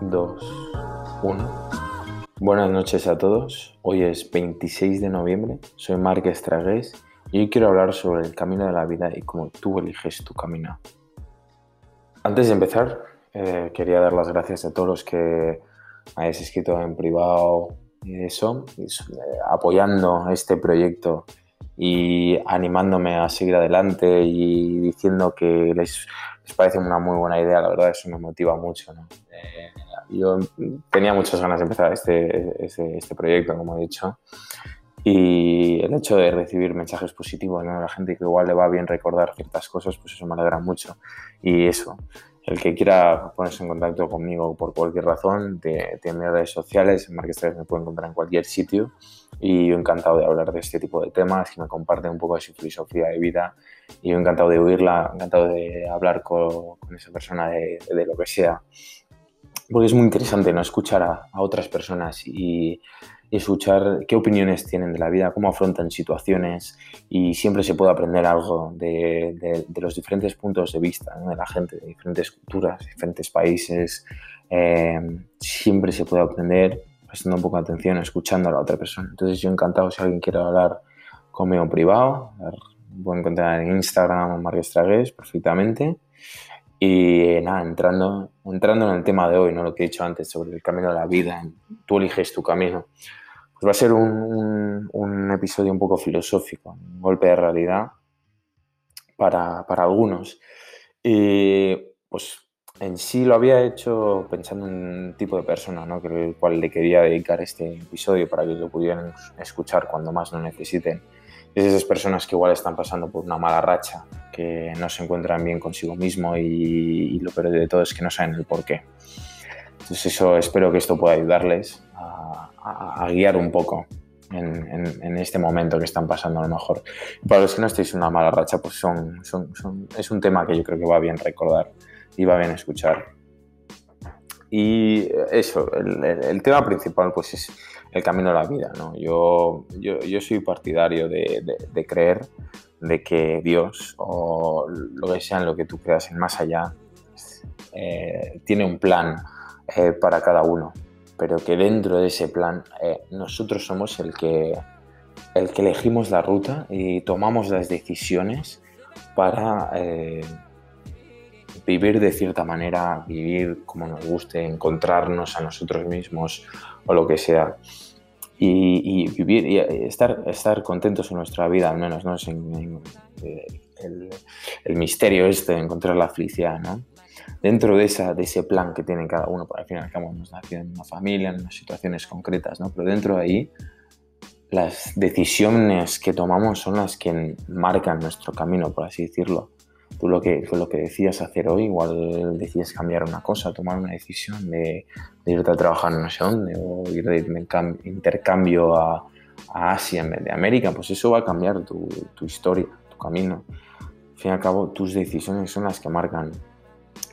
2, 1. Buenas noches a todos. Hoy es 26 de noviembre. Soy Marc Estragués y hoy quiero hablar sobre el camino de la vida y cómo tú eliges tu camino. Antes de empezar, eh, quería dar las gracias a todos los que hayáis escrito en privado eso, eh, apoyando este proyecto y animándome a seguir adelante y diciendo que les, parece una muy buena idea. La verdad, eso me motiva mucho. Eh, yo tenía muchas ganas de empezar este, este, este, proyecto, como he dicho, y el hecho de recibir mensajes positivos de la gente que igual le va bien recordar ciertas cosas, pues eso me alegra mucho. Y eso, el que quiera ponerse en contacto conmigo por cualquier razón, tiene redes sociales, en Marquestres me puede encontrar en cualquier sitio y yo encantado de hablar de este tipo de temas, que me comparten un poco de su filosofía de vida y yo encantado de oírla, encantado de hablar con, esa persona de, de, lo que sea. Porque es muy interesante no escuchar a, otras personas y, escuchar qué opiniones tienen de la vida, cómo afrontan situaciones y siempre se puede aprender algo de, los diferentes puntos de vista de la gente, de diferentes culturas, diferentes países. Eh, siempre se puede aprender prestando un poco de atención, escuchando a la otra persona. Entonces yo encantado si alguien quiere hablar conmigo privado, pueden encontrar en Instagram Mario Estragués perfectamente. Y nada, entrando, entrando en el tema de hoy, ¿no? lo que he dicho antes sobre el camino de la vida, tú eliges tu camino, pues va a ser un, un, episodio un poco filosófico, un golpe de realidad para, para, algunos. Y pues en sí lo había hecho pensando en un tipo de persona, ¿no? que el cual le quería dedicar este episodio para que lo pudieran escuchar cuando más lo necesiten es esas personas que igual están pasando por una mala racha, que no se encuentran bien consigo mismo y, lo peor de todo es que no saben el por qué. Entonces eso espero que esto pueda ayudarles a, guiar un poco en, este momento que están pasando a lo mejor. Para los que no estéis en una mala racha, pues son, es un tema que yo creo que va bien recordar y va bien escuchar. Y eso, el, tema principal pues es el camino de la vida. ¿no? Yo, yo, soy partidario de, creer de que Dios o lo que sea en lo que tú creas en más allá eh, tiene un plan eh, para cada uno, pero que dentro de ese plan eh, nosotros somos el que, el que elegimos la ruta y tomamos las decisiones para vivir de cierta manera, vivir como nos guste, encontrarnos a nosotros mismos o lo que sea. Y, vivir y estar, estar contentos en nuestra vida, al menos, ¿no? Es el, el, misterio este de encontrar la felicidad, ¿no? Dentro de, esa, de ese plan que tiene cada uno, por al fin y al nos nació en una familia, en unas situaciones concretas, ¿no? Pero dentro de ahí, las decisiones que tomamos son las que marcan nuestro camino, por así decirlo tú lo que, lo que decías hacer hoy, igual decides cambiar una cosa, tomar una decisión de, irte a trabajar no sé dónde o ir de intercambio a, Asia en vez de América, pues eso va a cambiar tu, historia, tu camino. Al fin y al cabo, tus decisiones son las que marcan,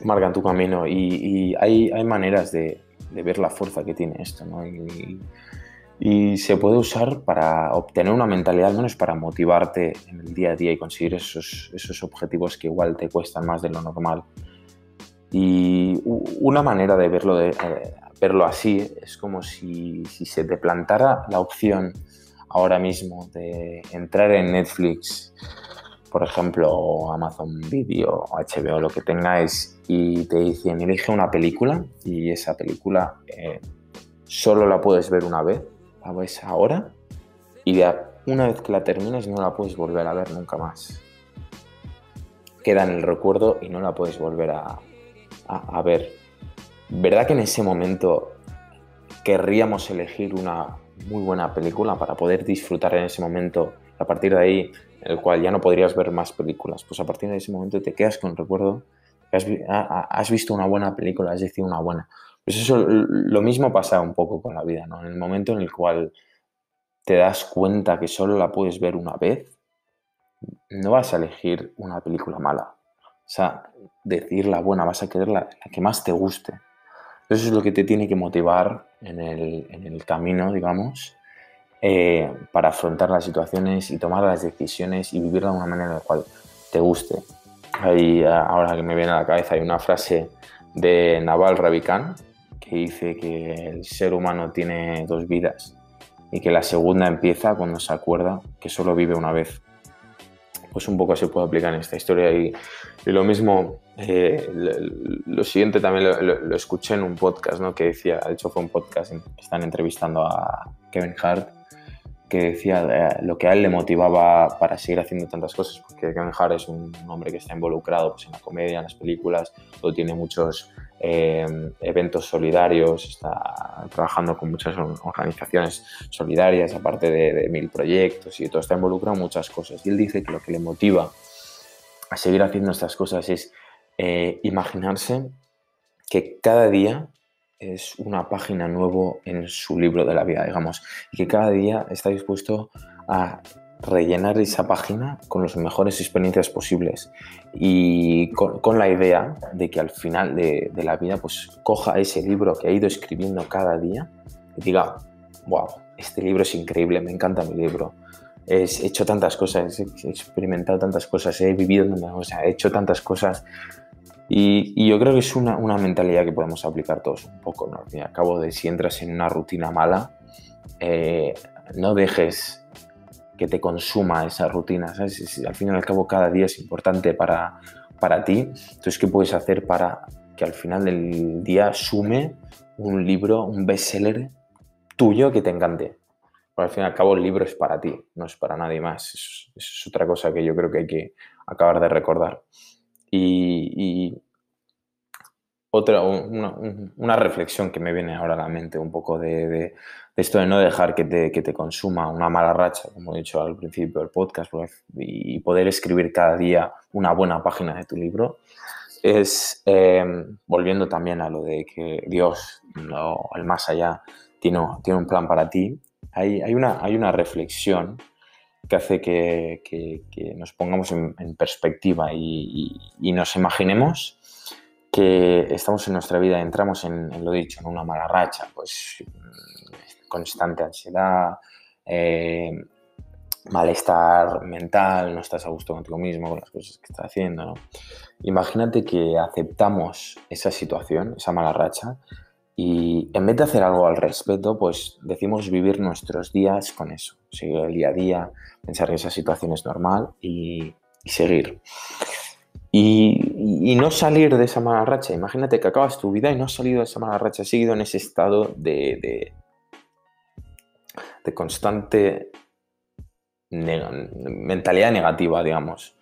marcan tu camino y, hay, hay, maneras de, ver la fuerza que tiene esto, ¿no? y se puede usar para obtener una mentalidad, al menos para motivarte en el día a día y conseguir esos, esos objetivos que igual te cuestan más de lo normal. Y una manera de verlo, de, eh, verlo así es como si, si, se te plantara la opción ahora mismo de entrar en Netflix, por ejemplo, Amazon Video, HBO, lo que tengáis, y te dicen, elige una película y esa película eh, solo la puedes ver una vez la ves ahora y una vez que la termines no la puedes volver a ver nunca más. Queda en el recuerdo y no la puedes volver a, ver. ¿Verdad que en ese momento querríamos elegir una muy buena película para poder disfrutar en ese momento? A partir de ahí, en el cual ya no podrías ver más películas, pues a partir de ese momento te quedas con el recuerdo. Has, visto una buena película, has decidido una buena. Pues eso, lo mismo pasa un poco con la vida, ¿no? En el momento en el cual te das cuenta que solo la puedes ver una vez, no vas a elegir una película mala. O sea, decir la buena, vas a querer la, que más te guste. Eso es lo que te tiene que motivar en el, camino, digamos, eh, para afrontar las situaciones y tomar las decisiones y vivirla de una manera en la cual te guste. Ahí, ahora que me viene a la cabeza, hay una frase de Naval Ravikant, que dice que el ser humano tiene dos vidas y que la segunda empieza cuando se acuerda que solo vive una vez. Pues un poco se puede aplicar en esta historia y, lo mismo, eh, lo, siguiente también lo, escuché en un podcast, ¿no? Que decía, de hecho fue un podcast, están entrevistando a Kevin Hart que decía eh, lo que a él le motivaba para seguir haciendo tantas cosas, porque Kevin Hart es un, hombre que está involucrado pues, en la comedia, en las películas, todo tiene muchos eh, eventos solidarios, está trabajando con muchas organizaciones solidarias, aparte de, mil proyectos y todo, está involucrado en muchas cosas. Y él dice que lo que le motiva a seguir haciendo estas cosas es eh, imaginarse que cada día es una página nueva en su libro de la vida, digamos, y que cada día está dispuesto a rellenar esa página con las mejores experiencias posibles y con, la idea de que al final de, la vida pues coja ese libro que ha ido escribiendo cada día y diga, wow, este libro es increíble, me encanta mi libro, he hecho tantas cosas, he experimentado tantas cosas, he vivido, o sea, he hecho tantas cosas y, yo creo que es una, mentalidad que podemos aplicar todos un poco, ¿no? Al fin y al cabo, de si entras en una rutina mala, eh, no dejes que te consuma esa rutina, al fin y al cabo, cada día es importante para, para ti. Entonces, ¿qué puedes hacer para que al final del día sume un libro, un bestseller tuyo que te encante? Al fin y al cabo, el libro es para ti, no es para nadie más. Eso, es otra cosa que yo creo que hay que acabar de recordar. Y, otra, una, reflexión que me viene ahora a la mente, un poco de, esto de no dejar que te, consuma una mala racha, como he dicho al principio del podcast, pues, y poder escribir cada día una buena página de tu libro, es em, volviendo también a lo de que Dios, el más allá, tiene, tiene un plan para ti. Hay, hay, una, hay una reflexión que hace que, nos pongamos en, perspectiva y, nos imaginemos que estamos en nuestra vida, entramos en, lo dicho, en una mala racha, pues constante ansiedad, eh, malestar mental, no estás a gusto contigo mismo, con las cosas que estás haciendo. Imagínate que aceptamos esa situación, esa mala racha, y en vez de hacer algo al respecto, pues decimos vivir nuestros días con eso, seguir el día a día, pensar que esa situación es normal y, seguir. Y, no salir de esa mala racha. Imagínate que acabas tu vida y no has salido de esa mala racha, has seguido en ese estado de, constante mentalidad negativa, digamos,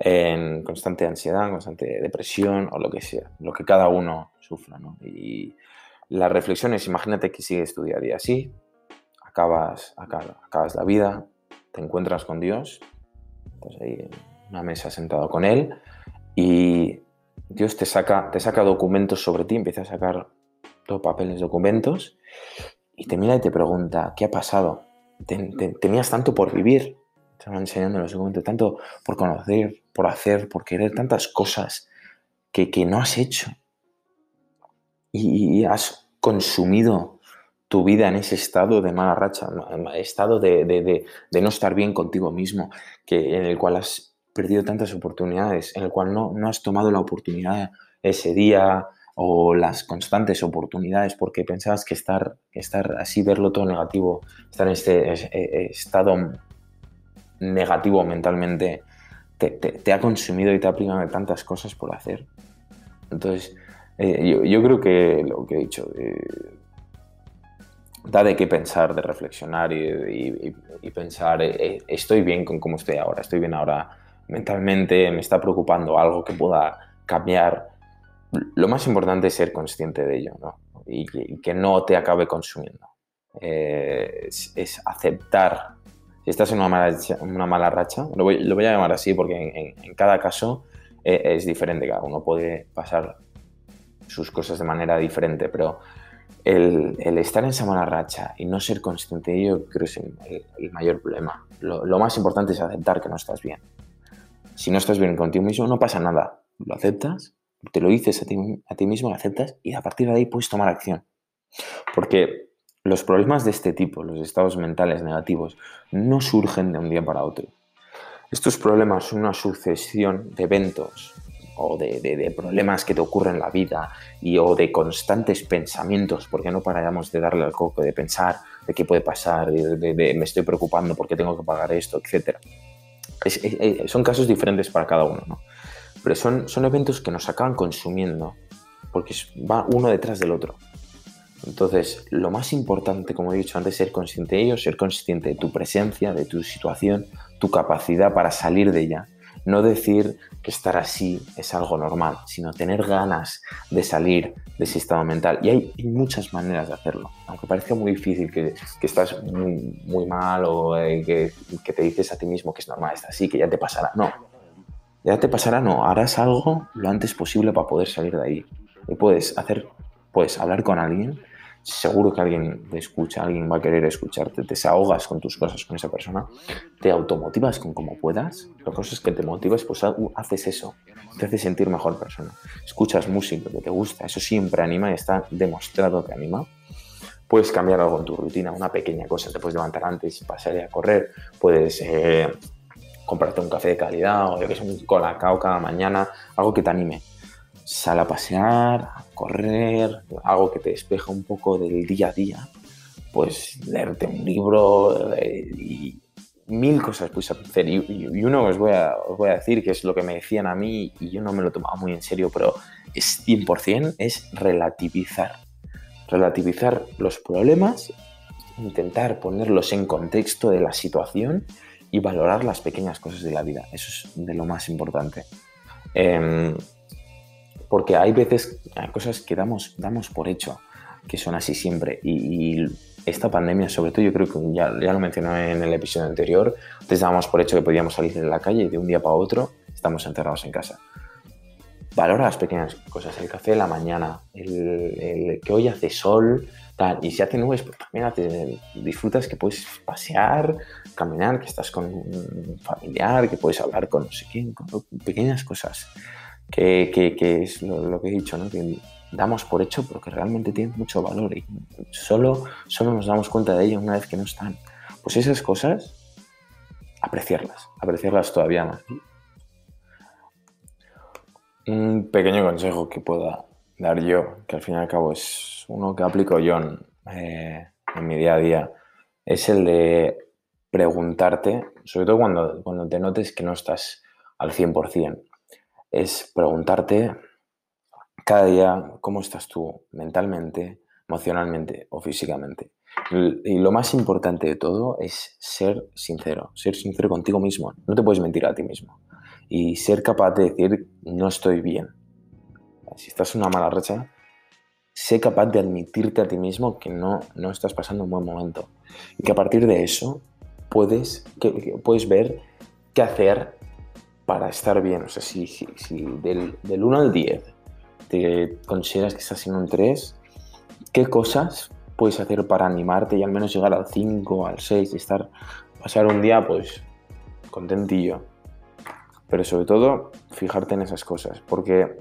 en constante ansiedad, constante depresión o lo que sea, lo que cada uno sufra. ¿no? Y, la reflexión es, imagínate que sigues tu día a día así, acabas, acabas, la vida, te encuentras con Dios, estás ahí en una mesa sentado con Él y Dios te saca, te saca documentos sobre ti, empieza a sacar todo papeles, documentos y te mira y te pregunta, ¿qué ha pasado? tenías tanto por vivir, te van enseñando los documentos, tanto por conocer, por hacer, por querer, tantas cosas que, que no has hecho y has consumido tu vida en ese estado de mala racha, estado de, no estar bien contigo mismo, que, en el cual has perdido tantas oportunidades, en el cual no, no has tomado la oportunidad ese día o las constantes oportunidades porque pensabas que estar, estar así, verlo todo negativo, estar en este e, estado negativo mentalmente, te, te ha consumido y te ha aplicado tantas cosas por hacer. Entonces, eh, yo, creo que lo que he dicho eh, da de qué pensar, de reflexionar y, pensar, eh, estoy bien con cómo estoy ahora, estoy bien ahora mentalmente, me está preocupando algo que pueda cambiar. Lo más importante es ser consciente de ello ¿no? y, que, no te acabe consumiendo. Es, aceptar, si estás en una mala racha, lo, voy, a llamar así porque en, cada caso es diferente, cada uno puede pasar sus cosas de manera diferente, pero el, estar en esa mala racha y no ser consciente de ello creo que es el, mayor problema. Lo, más importante es aceptar que no estás bien. Si no estás bien contigo mismo, no pasa nada. Lo aceptas, te lo dices a ti, a ti mismo, lo aceptas y a partir de ahí puedes tomar acción. Porque los problemas de este tipo, los estados mentales negativos, no surgen de un día para otro. Estos problemas son una sucesión de eventos o de, problemas que te ocurren en la vida y o de constantes pensamientos, porque no paramos de darle al coco, de pensar de qué puede pasar, de, me estoy preocupando porque tengo que pagar esto, etc. son casos diferentes para cada uno, ¿no? Pero son, son eventos que nos acaban consumiendo porque va uno detrás del otro. Entonces, lo más importante, como he dicho antes, es ser consciente de ello, ser consciente de tu presencia, de tu situación, tu capacidad para salir de ella no decir que estar así es algo normal, sino tener ganas de salir de ese estado mental. Y hay, muchas maneras de hacerlo. Aunque parezca muy difícil, que, estás muy, mal o eh, que, te dices a ti mismo que es normal, está así, que ya te pasará. No, ya te pasará, no. Harás algo lo antes posible para poder salir de ahí. Y puedes hacer, puedes hablar con alguien seguro que alguien te escucha, alguien va a querer escucharte, te desahogas con tus cosas con esa persona, te automotivas con como puedas, la cosa es que te motivas, pues haces eso, te hace sentir mejor persona. Escuchas música que te gusta, eso siempre anima y está demostrado que anima. Puedes cambiar algo en tu rutina, una pequeña cosa, te puedes levantar antes y pasar a correr, puedes eh, comprarte un café de calidad o yo que sé, un colacao cada mañana, algo que te anime sal a pasear, a correr, algo que te despeja un poco del día a día, pues leerte un libro eh, y mil cosas puedes hacer. Y, uno os voy, a, os voy a decir que es lo que me decían a mí y yo no me lo tomaba muy en serio, pero es 100%, es relativizar. Relativizar los problemas, intentar ponerlos en contexto de la situación y valorar las pequeñas cosas de la vida. Eso es de lo más importante. Em, porque hay veces, hay cosas que damos, damos por hecho, que son así siempre. Y, esta pandemia, sobre todo, yo creo que ya, ya lo mencioné en el episodio anterior, antes dábamos por hecho que podíamos salir de la calle y de un día para otro estamos encerrados en casa. Valora las pequeñas cosas, el café de la mañana, el, que hoy hace sol, y si hace nubes, pues también disfrutas que puedes pasear, caminar, que estás con un familiar, que puedes hablar con no sé quién, pequeñas cosas que, es lo, que he dicho, ¿no? que damos por hecho pero que realmente tienen mucho valor y solo, solo nos damos cuenta de ello una vez que no están. Pues esas cosas, apreciarlas, apreciarlas todavía más. Un pequeño consejo que pueda dar yo, que al fin y al cabo es uno que aplico yo en, eh, en mi día a día, es el de preguntarte, sobre todo cuando, cuando te notes que no estás al 100%, es preguntarte cada día cómo estás tú mentalmente, emocionalmente o físicamente. Y lo más importante de todo es ser sincero, ser sincero contigo mismo. No te puedes mentir a ti mismo. Y ser capaz de decir, no estoy bien. Si estás en una mala racha, sé capaz de admitirte a ti mismo que no, no estás pasando un buen momento. Y que a partir de eso puedes, puedes ver qué hacer para estar bien. O sea, si, del, 1 al 10 te consideras que estás en un 3, ¿qué cosas puedes hacer para animarte y al menos llegar al 5, al 6 y estar, pasar un día pues contentillo? Pero sobre todo, fijarte en esas cosas, porque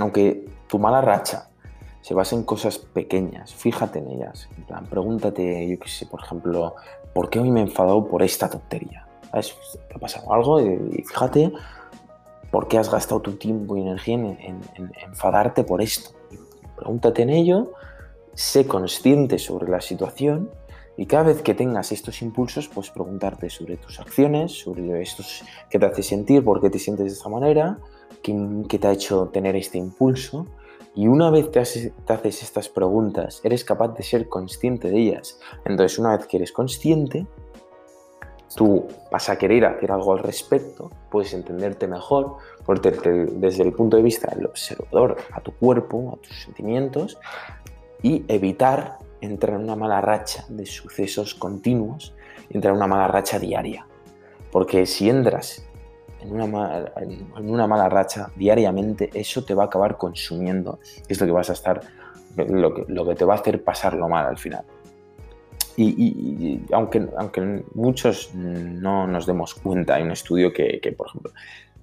aunque tu mala racha se basa en cosas pequeñas, fíjate en ellas. En plan, pregúntate, yo qué sé, por ejemplo, ¿por qué hoy me he enfadado por esta tontería? Te ha pasado algo y, fíjate por qué has gastado tu tiempo y energía en, enfadarte por esto. Pregúntate en ello, sé consciente sobre la situación y cada vez que tengas estos impulsos, pues preguntarte sobre tus acciones, sobre estos que te hace sentir, por qué te sientes de esta manera, qué, te ha hecho tener este impulso. Y una vez te haces estas preguntas, eres capaz de ser consciente de ellas. Entonces, una vez que eres consciente, tú vas a querer hacer algo al respecto, puedes entenderte mejor, desde el punto de vista del observador a tu cuerpo, a tus sentimientos, y evitar entrar en una mala racha de sucesos continuos, entrar en una mala racha diaria. Porque si entras en una, mala, en una mala racha diariamente, eso te va a acabar consumiendo, es lo que vas a estar, lo que, lo que te va a hacer pasarlo mal al final. Y, aunque, aunque muchos no nos demos cuenta, hay un estudio que, por ejemplo,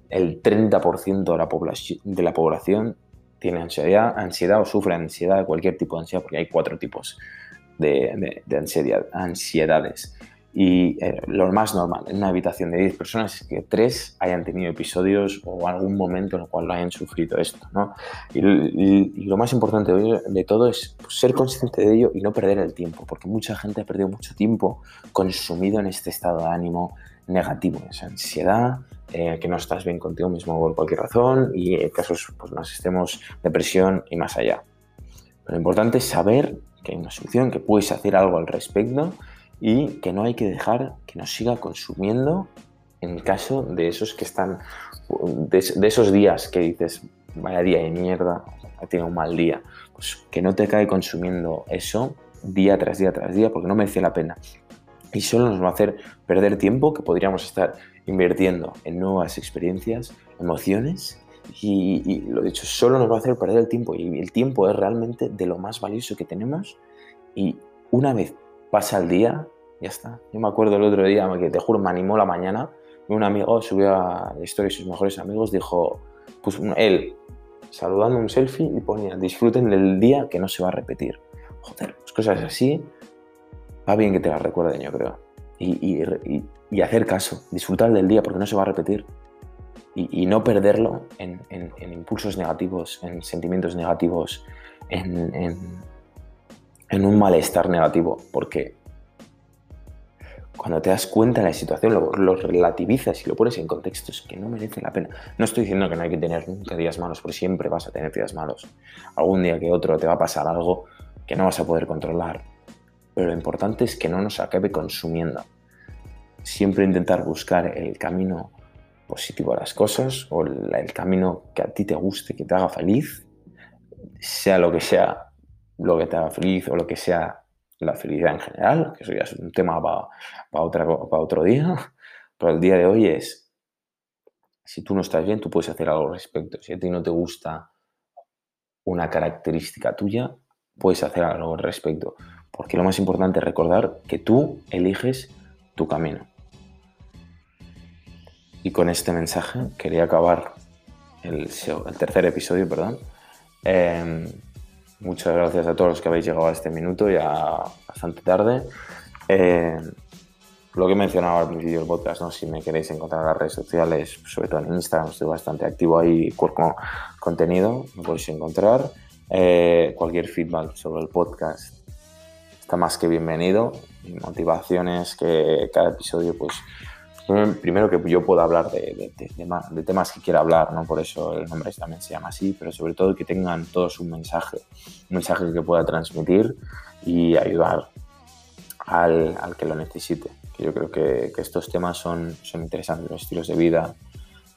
el 30% de la, población, de la población tiene ansiedad, ansiedad o sufre ansiedad, cualquier tipo de ansiedad, porque hay cuatro tipos de, de, ansiedad, ansiedades. Y eh, lo más normal en una habitación de 10 personas es que 3 hayan tenido episodios o algún momento en el cual lo hayan sufrido esto. ¿no? Y, lo más importante de, todo es pues, ser consciente de ello y no perder el tiempo, porque mucha gente ha perdido mucho tiempo consumido en este estado de ánimo negativo, esa ansiedad, eh, que no estás bien contigo mismo por cualquier razón y en casos pues, más extremos, depresión y más allá. Lo importante es saber que hay una solución, que puedes hacer algo al respecto y que no hay que dejar que nos siga consumiendo en el caso de esos que están, de, esos días que dices, vaya día de mierda, tiene un mal día, pues que no te cae consumiendo eso día tras día tras día porque no merece la pena. Y solo nos va a hacer perder tiempo que podríamos estar invirtiendo en nuevas experiencias, emociones y, y, lo dicho, solo nos va a hacer perder el tiempo. Y el tiempo es realmente de lo más valioso que tenemos. Y una vez pasa el día, ya está. Yo me acuerdo el otro día que te juro me animó la mañana, un amigo subió a la historia de sus mejores amigos, dijo, pues él saludando un selfie y ponía, disfruten del día que no se va a repetir. Joder, pues cosas así, va bien que te las recuerden, yo creo. Y, y, hacer caso, disfrutar del día porque no se va a repetir. Y, no perderlo en, en, impulsos negativos, en sentimientos negativos, en, en un malestar negativo, porque cuando te das cuenta de la situación, lo, relativizas y lo pones en contextos que no merecen la pena. No estoy diciendo que no hay que tener nunca días malos, porque siempre vas a tener días malos. Algún día que otro te va a pasar algo que no vas a poder controlar. Pero lo importante es que no nos acabe consumiendo. Siempre intentar buscar el camino positivo a las cosas o el camino que a ti te guste, que te haga feliz, sea lo que sea lo que te haga feliz o lo que sea la felicidad en general, que eso ya es un tema para, para, otro día, pero el día de hoy es, si tú no estás bien, tú puedes hacer algo al respecto. Si a ti no te gusta una característica tuya, puedes hacer algo al respecto. Porque lo más importante es recordar que tú eliges tu camino. Y con este mensaje quería acabar el, tercer episodio, perdón. Em, Muchas gracias a todos los que habéis llegado a este minuto, ya bastante tarde. Eh, lo que he mencionado al principio del podcast, ¿no? si me queréis encontrar en las redes sociales, sobre todo en Instagram, estoy bastante activo ahí con contenido, me podéis encontrar. Eh, cualquier feedback sobre el podcast está más que bienvenido. Mi motivación es que cada episodio pues primero que yo pueda hablar de, temas que quiera hablar, ¿no? Por eso el nombre también se llama así, pero sobre todo que tengan todos un mensaje, un mensaje que pueda transmitir y ayudar al, que lo necesite. Yo creo que, estos temas son, son interesantes, los estilos de vida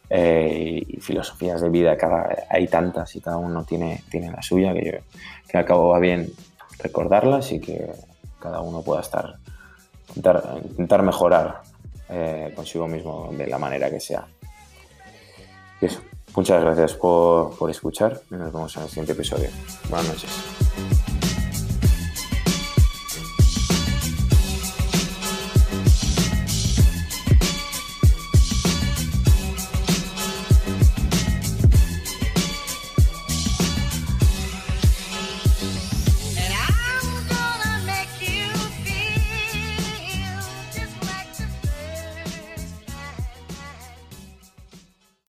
eh, y filosofías de vida, cada, hay tantas y cada uno tiene, tiene la suya, que, yo, que al cabo va bien recordarlas y que cada uno pueda estar, intentar mejorar eh, consigo mismo de la manera que sea. Muchas gracias por, por escuchar y nos vemos en el siguiente episodio. Buenas noches.